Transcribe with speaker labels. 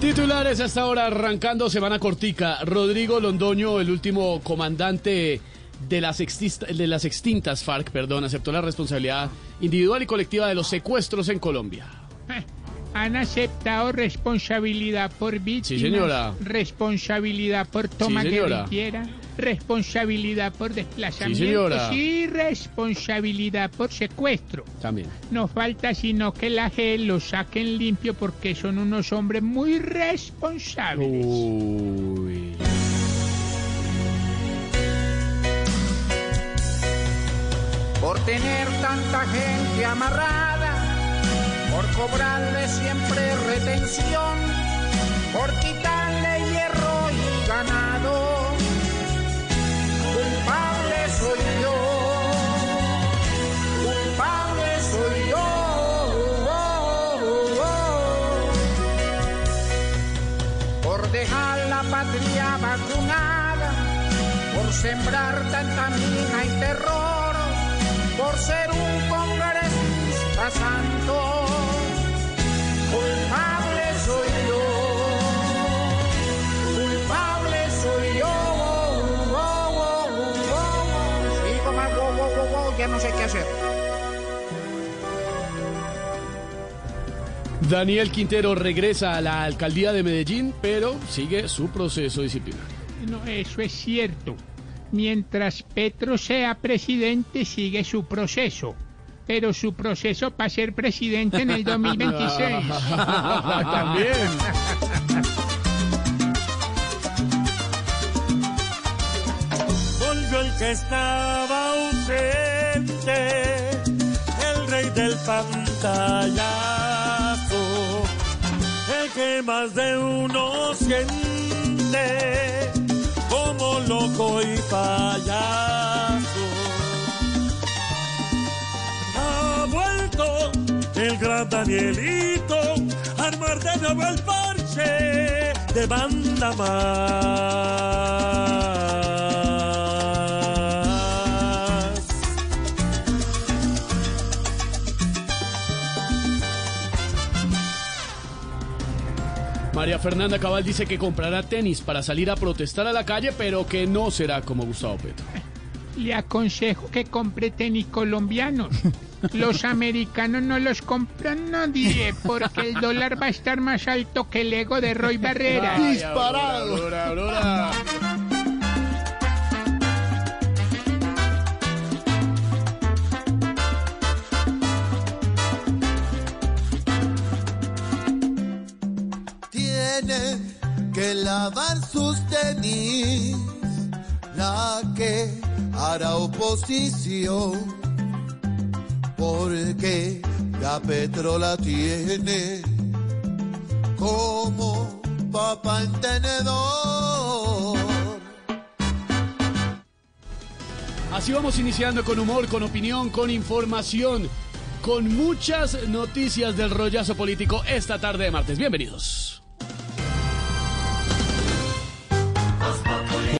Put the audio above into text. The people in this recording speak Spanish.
Speaker 1: Titulares hasta ahora arrancando semana cortica. Rodrigo Londoño, el último comandante de las, de las extintas FARC, perdón, aceptó la responsabilidad individual y colectiva de los secuestros en Colombia.
Speaker 2: Han aceptado responsabilidad por víctimas,
Speaker 1: Sí, señora.
Speaker 2: responsabilidad por toma
Speaker 1: Sí, señora.
Speaker 2: guerrillera, responsabilidad por desplazamiento y responsabilidad por secuestro.
Speaker 1: También.
Speaker 2: No falta sino que la G lo saquen limpio porque son unos hombres muy responsables.
Speaker 1: Uy.
Speaker 3: por tener tanta gente amarrada, por cobrarle siempre retención, por quitarle hierro y ganado. Culpable soy yo, culpable soy yo. Por dejar la patria vacunada, por sembrar tanta mina y terror, por ser un congresista santo. Hacer.
Speaker 1: Daniel Quintero regresa a la alcaldía de Medellín, pero sigue su proceso disciplinario.
Speaker 2: No, eso es cierto. Mientras Petro sea presidente, sigue su proceso. Pero su proceso para ser presidente en el 2026.
Speaker 1: También.
Speaker 4: volvió el que estaba el rey del pantallazo, el que más de uno siente como loco y payaso. Ha vuelto el gran Danielito a armar de nuevo el parche de banda más.
Speaker 1: María Fernanda Cabal dice que comprará tenis para salir a protestar a la calle, pero que no será como Gustavo Petro.
Speaker 2: Le aconsejo que compre tenis colombianos. Los americanos no los compran nadie porque el dólar va a estar más alto que el ego de Roy Barrera.
Speaker 1: Disparado.
Speaker 5: Tiene que lavar sus tenis, la que hará oposición, porque la Petro la tiene como papá en tenedor.
Speaker 1: Así vamos iniciando con humor, con opinión, con información, con muchas noticias del rollazo político esta tarde de martes. Bienvenidos.